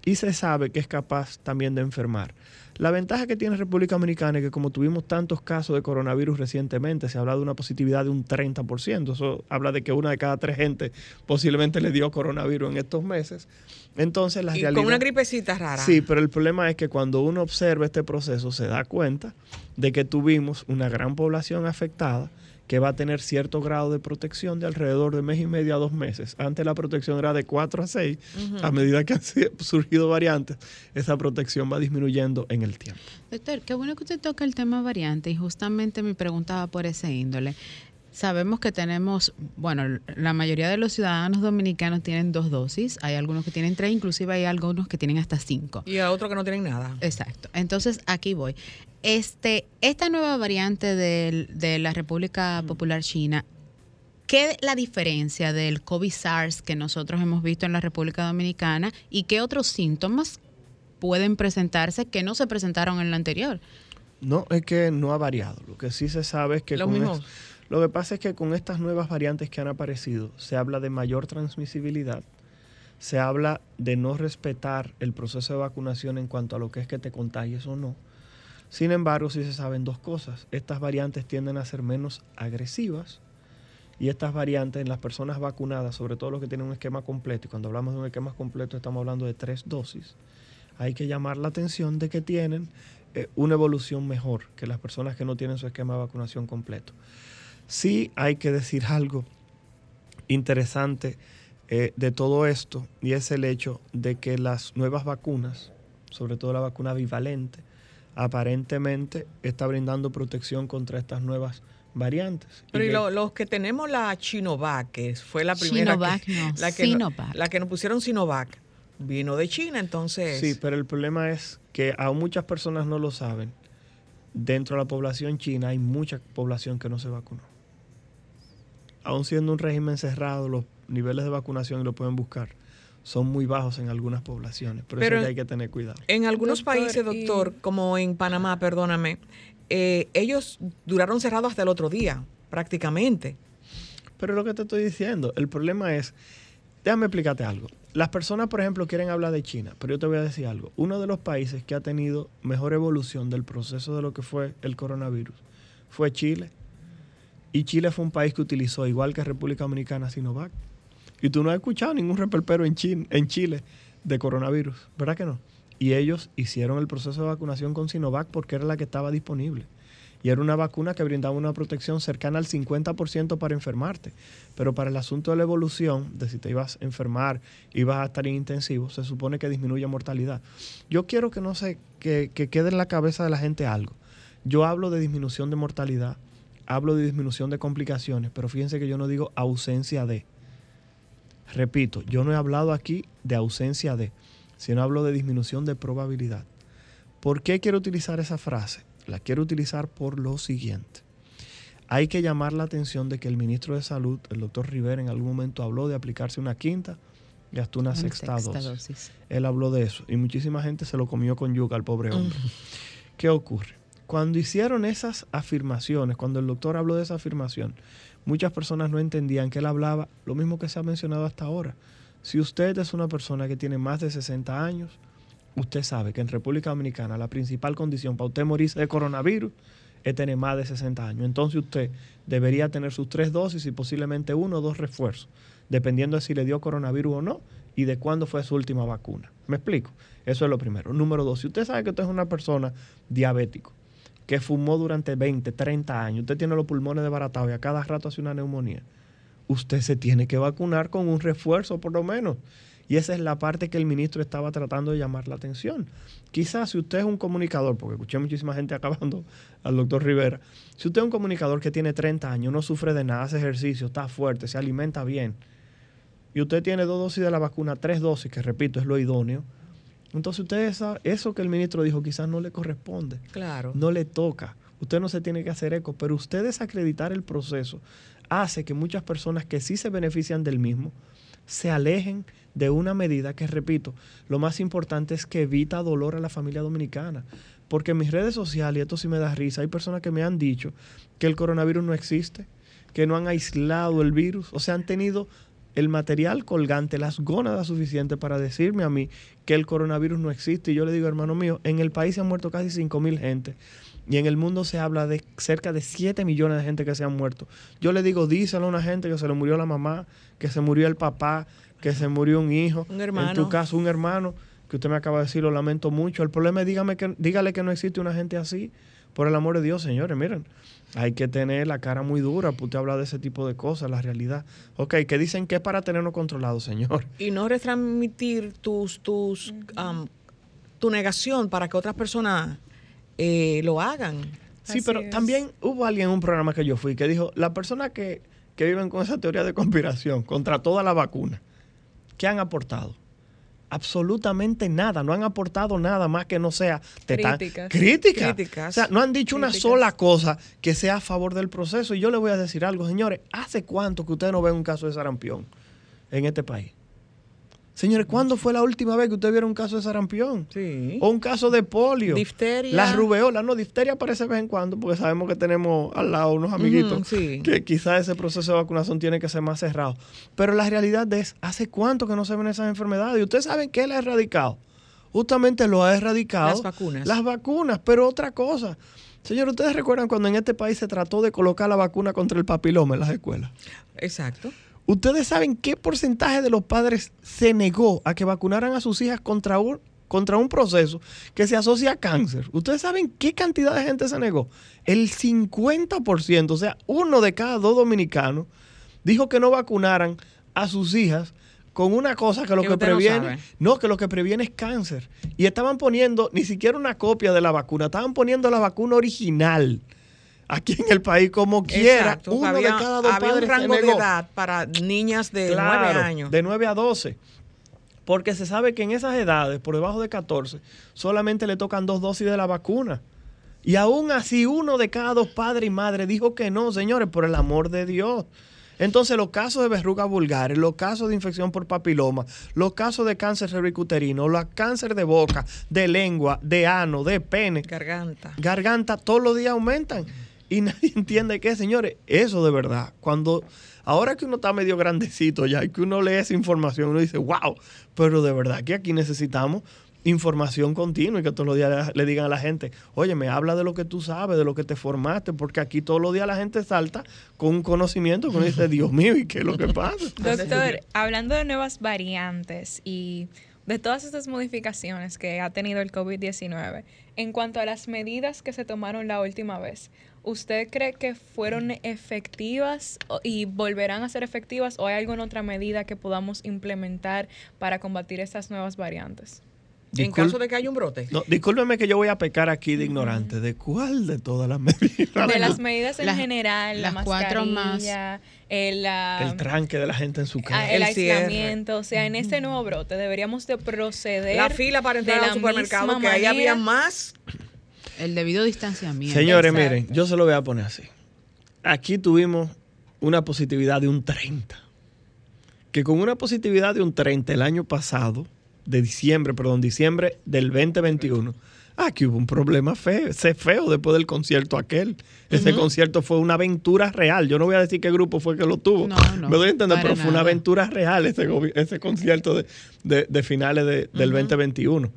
y se sabe que es capaz también de enfermar. La ventaja que tiene República Dominicana es que como tuvimos tantos casos de coronavirus recientemente, se habla de una positividad de un 30%. Eso habla de que una de cada tres gente posiblemente le dio coronavirus en estos meses. Entonces la y Con una gripecita rara. Sí, pero el problema es que cuando uno observa este proceso se da cuenta de que tuvimos una gran población afectada que va a tener cierto grado de protección de alrededor de mes y medio a dos meses. Antes la protección era de cuatro a seis. A medida que han surgido variantes, esa protección va disminuyendo en el tiempo. Doctor, qué bueno que usted toca el tema variante y justamente me preguntaba por ese índole. Sabemos que tenemos, bueno, la mayoría de los ciudadanos dominicanos tienen dos dosis, hay algunos que tienen tres, inclusive hay algunos que tienen hasta cinco. Y a otros que no tienen nada. Exacto. Entonces, aquí voy. Este, esta nueva variante de, la República Popular China, ¿qué es la diferencia del COVID-SARS que nosotros hemos visto en la República Dominicana y qué otros síntomas pueden presentarse que no se presentaron en la anterior? No, es que no ha variado. Lo que sí se sabe es que... Lo mismo. Lo que pasa es que con estas nuevas variantes que han aparecido, se habla de mayor transmisibilidad, se habla de no respetar el proceso de vacunación en cuanto a lo que es que te contagies o no. Sin embargo, sí se saben dos cosas. Estas variantes tienden a ser menos agresivas y estas variantes en las personas vacunadas, sobre todo los que tienen un esquema completo, y cuando hablamos de un esquema completo estamos hablando de tres dosis, hay que llamar la atención de que tienen eh, una evolución mejor que las personas que no tienen su esquema de vacunación completo. Sí hay que decir algo interesante eh, de todo esto y es el hecho de que las nuevas vacunas, sobre todo la vacuna bivalente, aparentemente está brindando protección contra estas nuevas variantes. Pero y los que tenemos la Chinovac, que fue la primera Sinovac, que, no, la, que la que nos pusieron Sinovac, vino de China, entonces. Sí, pero el problema es que aún muchas personas no lo saben. Dentro de la población china hay mucha población que no se vacunó aún siendo un régimen cerrado, los niveles de vacunación, y lo pueden buscar, son muy bajos en algunas poblaciones. Por Pero eso hay que tener cuidado. En algunos Doctor, países, y- doctor, como en Panamá, perdóname, eh, ellos duraron cerrados hasta el otro día, prácticamente. Pero lo que te estoy diciendo, el problema es, déjame explicarte algo. Las personas, por ejemplo, quieren hablar de China, pero yo te voy a decir algo. Uno de los países que ha tenido mejor evolución del proceso de lo que fue el coronavirus fue Chile. Y Chile fue un país que utilizó, igual que República Dominicana, Sinovac. Y tú no has escuchado ningún reperpero en Chile, en Chile de coronavirus, ¿verdad que no? Y ellos hicieron el proceso de vacunación con Sinovac porque era la que estaba disponible. Y era una vacuna que brindaba una protección cercana al 50% para enfermarte. Pero para el asunto de la evolución, de si te ibas a enfermar, ibas a estar en intensivo, se supone que disminuye mortalidad. Yo quiero que no se, que, que quede en la cabeza de la gente algo. Yo hablo de disminución de mortalidad, hablo de disminución de complicaciones, pero fíjense que yo no digo ausencia de. Repito, yo no he hablado aquí de ausencia de, sino hablo de disminución de probabilidad. ¿Por qué quiero utilizar esa frase? La quiero utilizar por lo siguiente. Hay que llamar la atención de que el ministro de Salud, el doctor Rivera, en algún momento habló de aplicarse una quinta y hasta una, Una sexta, sexta dosis. dosis. Él habló de eso y muchísima gente se lo comió con yuca al pobre hombre. ¿Qué ocurre? Cuando hicieron esas afirmaciones, cuando el doctor habló de esa afirmación, muchas personas no entendían que él hablaba lo mismo que se ha mencionado hasta ahora. Si usted es una persona que tiene más de 60 años, usted sabe que en República Dominicana la principal condición para usted morirse de coronavirus es tener más de 60 años. Entonces usted debería tener sus tres dosis y posiblemente uno o dos refuerzos, dependiendo de si le dio coronavirus o no y de cuándo fue su última vacuna. ¿Me explico? Eso es lo primero. Número dos, si usted sabe que usted es una persona diabético, que fumó durante 20, 30 años, usted tiene los pulmones desbaratados y a cada rato hace una neumonía, usted se tiene que vacunar con un refuerzo por lo menos. Y esa es la parte que el ministro estaba tratando de llamar la atención. Quizás si usted es un comunicador, porque escuché muchísima gente acabando al doctor Rivera, si usted es un comunicador que tiene 30 años, no sufre de nada, hace ejercicio, está fuerte, se alimenta bien, y usted tiene dos dosis de la vacuna, tres dosis, que repito, es lo idóneo, entonces usted esa, eso que el ministro dijo quizás no le corresponde Claro. no le toca. Usted no se tiene que hacer eco, pero usted desacreditar el proceso hace que muchas personas que sí se benefician del mismo se alejen de una medida que, repito, lo más importante es que evita dolor a la familia dominicana. Porque en mis redes sociales, y esto sí me da risa, hay personas que me han dicho que el coronavirus no existe, que no han aislado el virus, o sea, han tenido el material colgante, las gónadas suficientes para decirme a mí que el coronavirus no existe. Y yo le digo, hermano mío, en el país se han muerto casi 5 mil gente y en el mundo se habla de cerca de 7 millones de gente que se han muerto. Yo le digo, díselo a una gente que se le murió la mamá, que se murió el papá, que se murió un hijo. Un hermano. En tu caso, un hermano, que usted me acaba de decir, lo lamento mucho. El problema es, dígame que, dígale que no existe una gente así. Por el amor de Dios, señores, miren, hay que tener la cara muy dura, para usted hablar de ese tipo de cosas, la realidad. Ok, que dicen que es para tenernos controlados, señor. Y no retransmitir tus, tus, am, tu negación para que otras personas eh, lo hagan. Sí, Así pero es. también hubo alguien en un programa que yo fui que dijo, las personas que, que viven con esa teoría de conspiración contra toda la vacuna, ¿qué han aportado? Absolutamente nada, no han aportado nada más que no sea están- Críticas. O sea, no han dicho una sola cosa que sea a favor del proceso. Y yo le voy a decir algo, señores, ¿hace cuánto que ustedes no ven un caso de sarampión en este país? Señores, ¿cuándo fue la última vez que ustedes vieron un caso de sarampión? Sí. O un caso de polio. Difteria. La rubeola, no, difteria aparece de vez en cuando porque sabemos que tenemos al lado unos amiguitos sí. que quizás ese proceso de vacunación tiene que ser más cerrado. Pero la realidad es, ¿hace cuánto que no se ven esas enfermedades? Y ustedes saben que él ha erradicado. Justamente lo ha erradicado. Las vacunas. Las vacunas, pero otra cosa. Señor, ¿ustedes recuerdan cuando en este país se trató de colocar la vacuna contra el papiloma en las escuelas? Exacto. ¿Ustedes saben qué porcentaje de los padres se negó a que vacunaran a sus hijas contra un, contra un proceso que se asocia a cáncer? ¿Ustedes saben qué cantidad de gente se negó? El 50%, o sea, uno de cada dos dominicanos dijo que no vacunaran a sus hijas con una cosa que lo Que no previene, sabe. no, que lo que previene es cáncer. Y estaban poniendo ni siquiera una copia de la vacuna, estaban poniendo la vacuna original. Aquí en el país, como quiera, Exacto. uno había, de cada dos había padres un rango de edad para niñas de Claro, 9 años. De 9 a 12. Porque se sabe que en esas edades, por debajo de 14, solamente le tocan dos dosis de la vacuna. Y aún así, uno de cada dos padres y madres dijo que no, señores, por el amor de Dios. Entonces, los casos de verrugas vulgares, los casos de infección por papiloma, los casos de cáncer cervicuterino, los cáncer de boca, de lengua, de ano, de pene, Garganta. garganta, todos los días aumentan. Y nadie entiende qué, señores, eso de verdad. Cuando, ahora que uno está medio grandecito ya y que uno lee esa información, uno dice, wow, pero de verdad que aquí necesitamos información continua y que todos los días le, digan a la gente, oye, me habla de lo que tú sabes, de lo que te formaste, porque aquí todos los días la gente salta con un conocimiento que uno dice, Dios mío, ¿y qué es lo que pasa? Doctor, hablando de nuevas variantes y de todas estas modificaciones que ha tenido el COVID-19, en cuanto a las medidas que se tomaron la última vez, ¿usted cree que fueron efectivas y volverán a ser efectivas o hay alguna otra medida que podamos implementar para combatir estas nuevas variantes? En caso de que haya un brote. No, discúlpeme que yo voy a pecar aquí de ignorante. ¿De cuál de todas las medidas? De las medidas en Las- general, la las cuatro más. el, la- El tranque de la gente en su ah, casa. el El cierre. aislamiento, o sea, en este nuevo brote deberíamos de proceder La fila para entrar la al supermercado, que ahí había más. El debido distanciamiento. Señores, Exacto. miren, yo se lo voy a poner así. Aquí tuvimos una positividad de un 30. Que con una positividad de un 30 el año pasado, de diciembre, perdón, diciembre del 2021, aquí hubo un problema feo, ese feo después del concierto aquel. Ese concierto fue una aventura real. Yo no voy a decir qué grupo fue que lo tuvo. No, no, Me doy a entender, pero fue una aventura real ese, ese concierto de, de- de finales de- del 2021.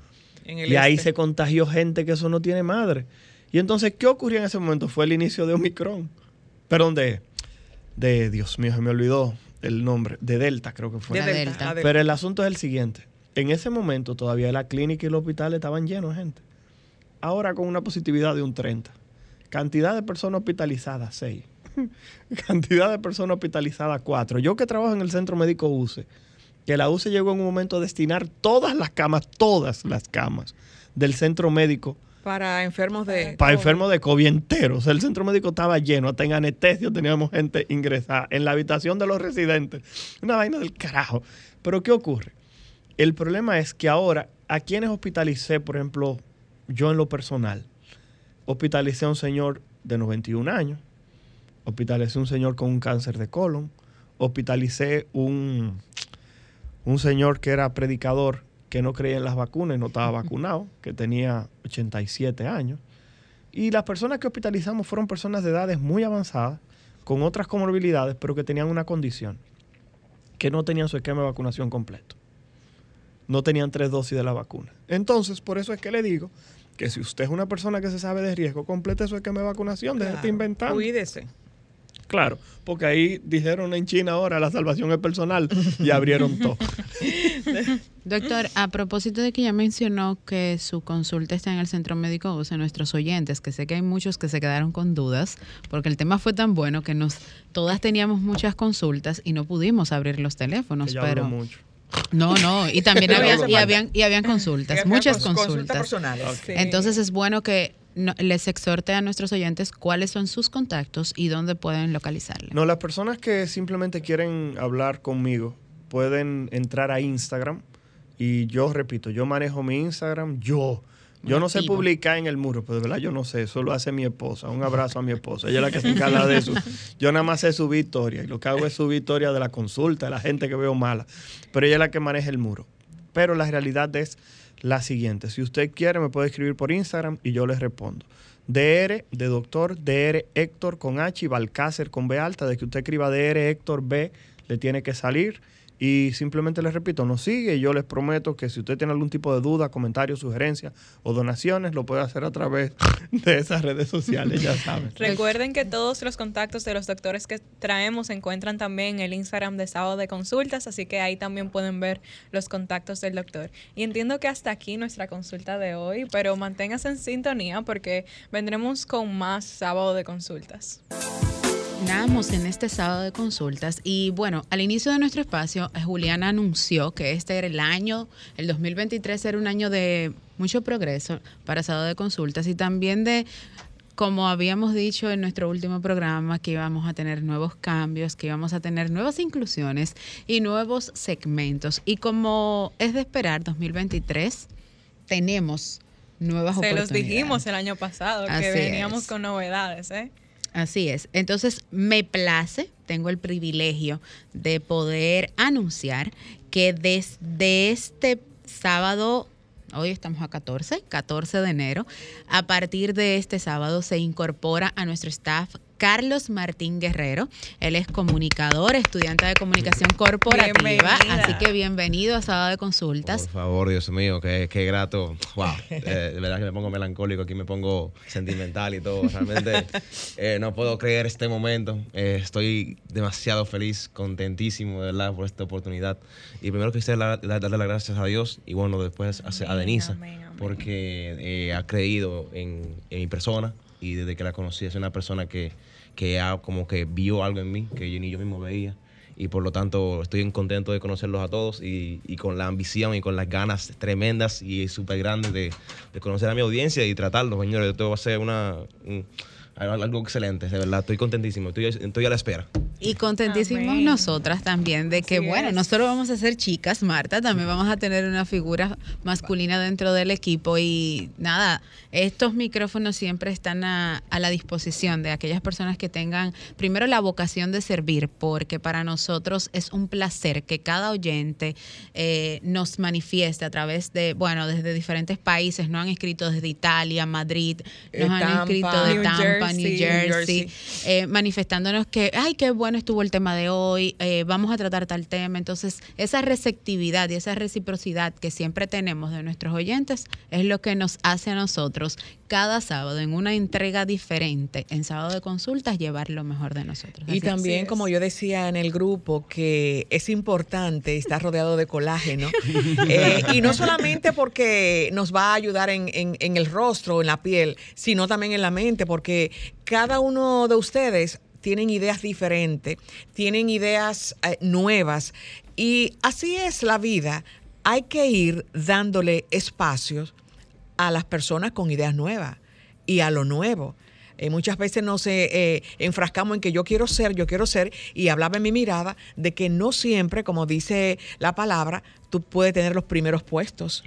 En el Y ahí este. se contagió gente que eso no tiene madre. Y entonces, ¿qué ocurrió en ese momento? Fue el inicio de Omicron. Perdón, de, de Dios mío, se me olvidó el nombre. De Delta, creo que fue. De Delta, Delta. Pero el asunto es el siguiente. En ese momento todavía la clínica y el hospital estaban llenos de gente. Ahora con una positividad de un 30. Cantidad de personas hospitalizadas, 6. Cantidad de personas hospitalizadas, 4. Yo que trabajo en el centro médico UCE, que la UCE llegó en un momento a destinar todas las camas, todas las camas del centro médico Para enfermos de. para enfermos de COVID entero. O sea, el centro médico estaba lleno, hasta en anestesio teníamos gente ingresada, en la habitación de los residentes. Una vaina del carajo. Pero ¿qué ocurre? El problema es que ahora, a quienes hospitalicé, por ejemplo, yo en lo personal, hospitalicé a un señor de 91 años, hospitalicé a un señor con un cáncer de colon, hospitalicé un, un señor que era predicador que no creía en las vacunas y no estaba vacunado, que tenía 87 años. Y las personas que hospitalizamos fueron personas de edades muy avanzadas, con otras comorbilidades, pero que tenían una condición, que no tenían su esquema de vacunación completo. No tenían tres dosis de la vacuna. Entonces, por eso es que le digo que si usted es una persona que se sabe de riesgo, complete su esquema de vacunación, deje de estar Claro, inventando. Cuídese. Claro, porque ahí dijeron en China ahora la salvación es personal y abrieron todo. Doctor, a propósito de que ya mencionó que su consulta está en el Centro Médico UCE, nuestros oyentes, que sé que hay muchos que se quedaron con dudas, porque el tema fue tan bueno que nos todas teníamos muchas consultas y no pudimos abrir los teléfonos, pero mucho. No, no, y también y habían y habían consultas, muchas cons- Consultas consultas. personales. Sí. Entonces es bueno que no- les exhorte a nuestros oyentes cuáles son sus contactos y dónde pueden localizarle. No, las personas que simplemente quieren hablar conmigo pueden entrar a Instagram y yo repito, yo manejo mi Instagram, yo. Yo no sé publicar en el muro, pero de verdad yo no sé, eso lo hace mi esposa. Un abrazo a mi esposa, ella es la que se encarga de eso. Yo nada más sé subir historia y lo que hago es subir historia de la consulta, de la gente que veo mala, pero ella es la que maneja el muro. Pero la realidad es la siguiente, si usted quiere me puede escribir por Instagram y yo les respondo. DR de doctor, DR Héctor con H y Balcácer con B alta, de que usted escriba DR Héctor B, le tiene que salir. Y simplemente les repito, nos sigue yo les prometo que si usted tiene algún tipo de duda, comentario, sugerencia o donaciones, lo puede hacer a través de esas redes sociales, ya saben. Recuerden que todos los contactos de los doctores que traemos se encuentran también en el Instagram de Sábado de Consultas, así que ahí también pueden ver los contactos del doctor. Y entiendo que hasta aquí nuestra consulta de hoy, pero manténgase en sintonía porque vendremos con más Sábado de Consultas. Terminamos en este sábado de consultas y bueno, al inicio de nuestro espacio, eh, Juliana anunció que este era el año, el 2023 era un año de mucho progreso para sábado de consultas y también de, como habíamos dicho en nuestro último programa, que íbamos a tener nuevos cambios, que íbamos a tener nuevas inclusiones y nuevos segmentos. Y como es de esperar, 2023 tenemos nuevas Se los oportunidades. dijimos el año pasado Así que veníamos es. con novedades, ¿eh? Así es. Entonces, me place, tengo el privilegio de poder anunciar que desde este sábado hoy estamos a 14, 14 de enero. A partir de este sábado se incorpora a nuestro staff Carlos Martín Guerrero. Él es comunicador, estudiante de comunicación corporativa. Bienvenida. Así que bienvenido a Sábado de Consultas. Por favor, Dios mío, qué, qué grato. Wow, eh, de verdad que me pongo melancólico, aquí me pongo sentimental y todo. Realmente eh, no puedo creer este momento. Eh, estoy demasiado feliz, contentísimo, de verdad, por esta oportunidad. Y primero quisiera darle las gracias a Dios y bueno, después a, a Denisa, amén, amén. porque eh, ha creído en, en mi persona y desde que la conocí es una persona que, que ha como que vio algo en mí que yo ni yo mismo veía y por lo tanto estoy contento de conocerlos a todos y, con la ambición y con las ganas tremendas y súper grandes de, conocer a mi audiencia y tratarlos, señores. Esto va a ser una, un- algo excelente, de verdad. Estoy contentísimo, estoy, estoy a la espera. Y contentísimos Amén. nosotras también de que, bueno, es. no solo vamos a ser chicas, Marta, también vamos a tener una figura masculina dentro del equipo y nada, estos micrófonos siempre están a, a la disposición de aquellas personas que tengan primero la vocación de servir, porque para nosotros es un placer que cada oyente eh, nos manifieste a través de, bueno, desde diferentes países, nos han escrito desde Italia, Madrid, nos han escrito de New Tampa, Jersey, New Jersey. eh, manifestándonos que, ay, qué bueno estuvo el tema de hoy, eh, vamos a tratar tal tema. Entonces, esa receptividad y esa reciprocidad que siempre tenemos de nuestros oyentes es lo que nos hace a nosotros cada sábado en una entrega diferente, en sábado de consultas, llevar lo mejor de nosotros. Y también, como yo decía en el grupo, que es importante estar rodeado de colágeno. Eh, y no solamente porque nos va a ayudar en, en- en el rostro, en la piel, sino también en la mente, porque cada uno de ustedes tienen ideas diferentes, tienen ideas eh, nuevas. Y así es la vida. Hay que ir dándole espacios a las personas con ideas nuevas y a lo nuevo. Eh, muchas veces nos eh, eh, enfrascamos en que yo quiero ser, yo quiero ser, y hablaba en mi mirada de que no siempre, como dice la palabra, tú puedes tener los primeros puestos.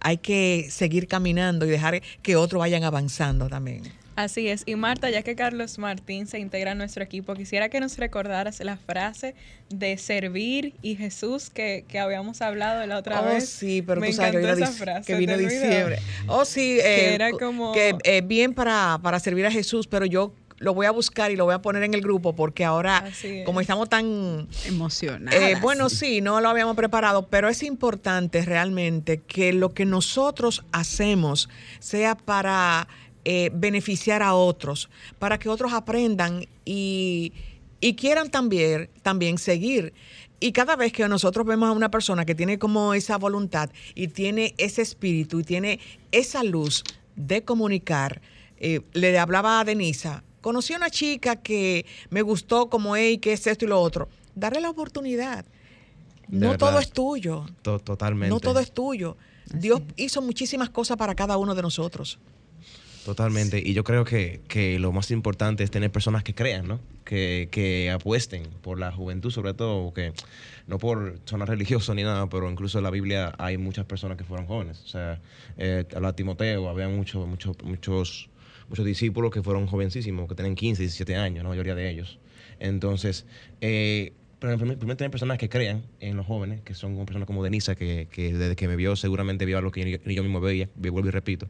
Hay que seguir caminando y dejar que otros vayan avanzando también. Así es. Y Marta, ya que Carlos Martín se integra a nuestro equipo, quisiera que nos recordaras la frase de servir y Jesús que, que habíamos hablado la otra oh, vez. sí, pero Me tú sabes que vino, frase, que vino diciembre. Oh, sí. Que eh, era cu- como- Que eh, bien para, para servir a Jesús, pero yo lo voy a buscar y lo voy a poner en el grupo porque ahora, es. como estamos tan Emocionadas. Eh, bueno, sí, no lo habíamos preparado, pero es importante realmente que lo que nosotros hacemos sea para eh, beneficiar a otros, para que otros aprendan y, y quieran también, también seguir. Y cada vez que nosotros vemos a una persona que tiene como esa voluntad y tiene ese espíritu y tiene esa luz de comunicar, eh, le hablaba a Denisa, conocí a una chica que me gustó como es y que es esto y lo otro. Darle la oportunidad. De no verdad. todo es tuyo. To- totalmente. No todo es tuyo. Dios hizo muchísimas cosas para cada uno de nosotros. Totalmente. Y yo creo que, que lo más importante es tener personas que crean, ¿no? Que, que apuesten por la juventud, sobre todo, que no por sonar religioso ni nada, pero incluso en la Biblia hay muchas personas que fueron jóvenes. O sea, eh, habla Timoteo, había muchos, muchos, muchos, muchos discípulos que fueron jovencísimos, que tenían 15, 17 años, la mayoría de ellos. Entonces, eh, pero primero, primero tener personas que crean en los jóvenes, que son personas como Denisa, que, que desde que me vio seguramente vio algo que ni yo mismo veía, vuelvo y repito.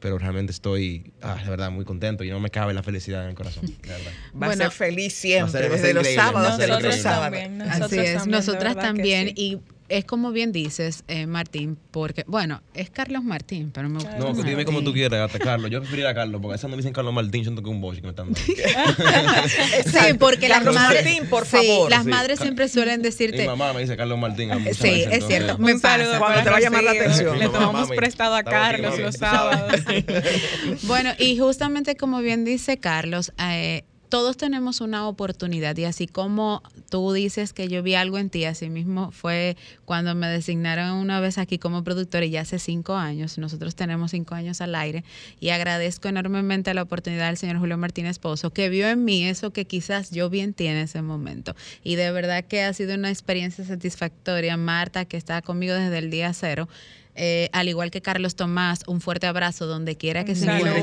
Pero realmente estoy, ah, de verdad, muy contento y no me cabe la felicidad en el corazón, de verdad. Va Bueno, a ser feliz siempre, va a ser- va a desde los sábados ser los sábados. también, Así nosotros es, nosotras también. sí. Y es como bien dices, eh, Martín, porque, bueno, es Carlos Martín, pero me gusta. No, que dime como tú quieras, hasta Carlos. Yo preferiría a Carlos, porque a esa no me dicen Carlos Martín, siento que es un boche que me están dando. Sí, porque las Carlos madres, Martín, por sí, favor. las Sí. madres siempre suelen Mi decirte, mamá me dice Carlos Martín. a Sí, veces, es entonces- cierto. Me pasa. Cuando para te va a llamar la atención. Le Mi tomamos mami, prestado a aquí, Carlos los sábados. Bueno, y justamente como bien dice Carlos, eh, todos tenemos una oportunidad y así como tú dices que yo vi algo en ti, así mismo fue cuando me designaron una vez aquí como productora y ya hace cinco años, nosotros tenemos cinco años al aire y agradezco enormemente la oportunidad del señor Julio Martínez Pozo que vio en mí eso que quizás yo vi en ti en ese momento y de verdad que ha sido una experiencia satisfactoria. Marta, que está conmigo desde el día cero, Eh, al igual que Carlos Tomás, un fuerte abrazo donde quiera que se encuentre.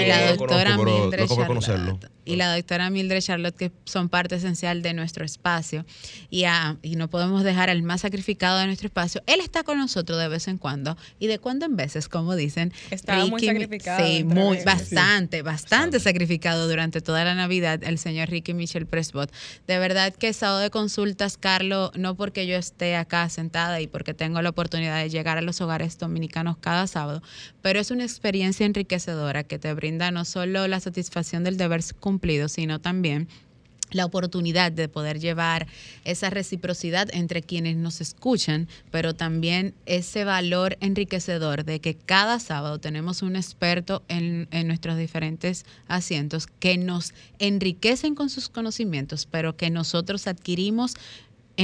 Y la doctora Mildred. Charlotte. Y la doctora Mildred Charlotte, que son parte esencial de nuestro espacio. Y, a- y no podemos dejar al más sacrificado de nuestro espacio. Él está con nosotros de vez en cuando. Y de cuando en veces, como dicen. Muy Ricky- sacrificado Sí, muy, bastante, bastante sacrificado durante toda la Navidad el señor Ricky Michel Presbot. De verdad que sábado de consultas, Carlos, no porque yo esté acá sentada y porque tengo la oportunidad de llegar los hogares dominicanos cada sábado, pero es una experiencia enriquecedora que te brinda no solo la satisfacción del deber cumplido, sino también la oportunidad de poder llevar esa reciprocidad entre quienes nos escuchan, pero también ese valor enriquecedor de que cada sábado tenemos un experto en, en nuestros diferentes asientos que nos enriquecen con sus conocimientos, pero que nosotros adquirimos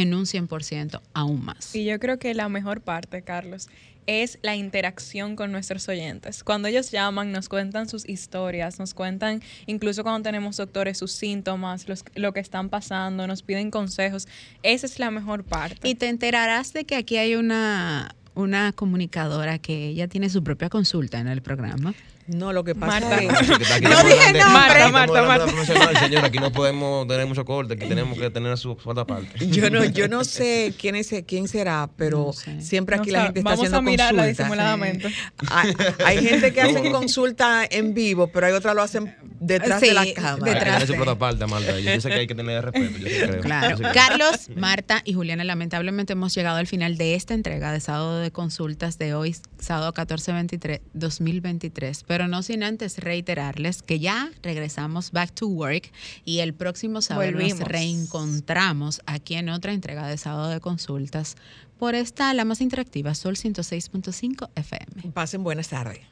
en un 100% aún más. Y yo creo que la mejor parte, Carlos, es la interacción con nuestros oyentes. Cuando ellos llaman, nos cuentan sus historias, nos cuentan, incluso cuando tenemos doctores, sus síntomas, los- lo que están pasando, nos piden consejos. Esa es la mejor parte. Y te enterarás de que aquí hay una, una comunicadora que ella tiene su propia consulta en el programa. No, lo que pasa Marta. es... No No dije nombre. Marta, Marta, Marta. Marta. Señor, aquí no podemos tener mucho corte, aquí tenemos que tener su su otra parte. Yo no, yo no sé quién es quién será, pero No sé. siempre aquí No la gente está Vamos haciendo a mirarla disimuladamente. Hay, hay gente que hacen No. consulta en vivo, pero hay otras lo hacen detrás Sí, de la cámara. Hay que detrás tener su propia parte, Marta. Yo sé que hay que tener respeto. Yo sí creo. Claro. Yo sí creo. Carlos, Marta y Juliana, lamentablemente hemos llegado al final de esta entrega de sábado de consultas de hoy, sábado 14-23-2023. Pero no sin antes reiterarles que ya regresamos back to work y el próximo sábado Volvimos. nos reencontramos aquí en otra entrega de sábado de consultas por esta, la más interactiva, Sol 106.5 FM. Pasen buenas tardes.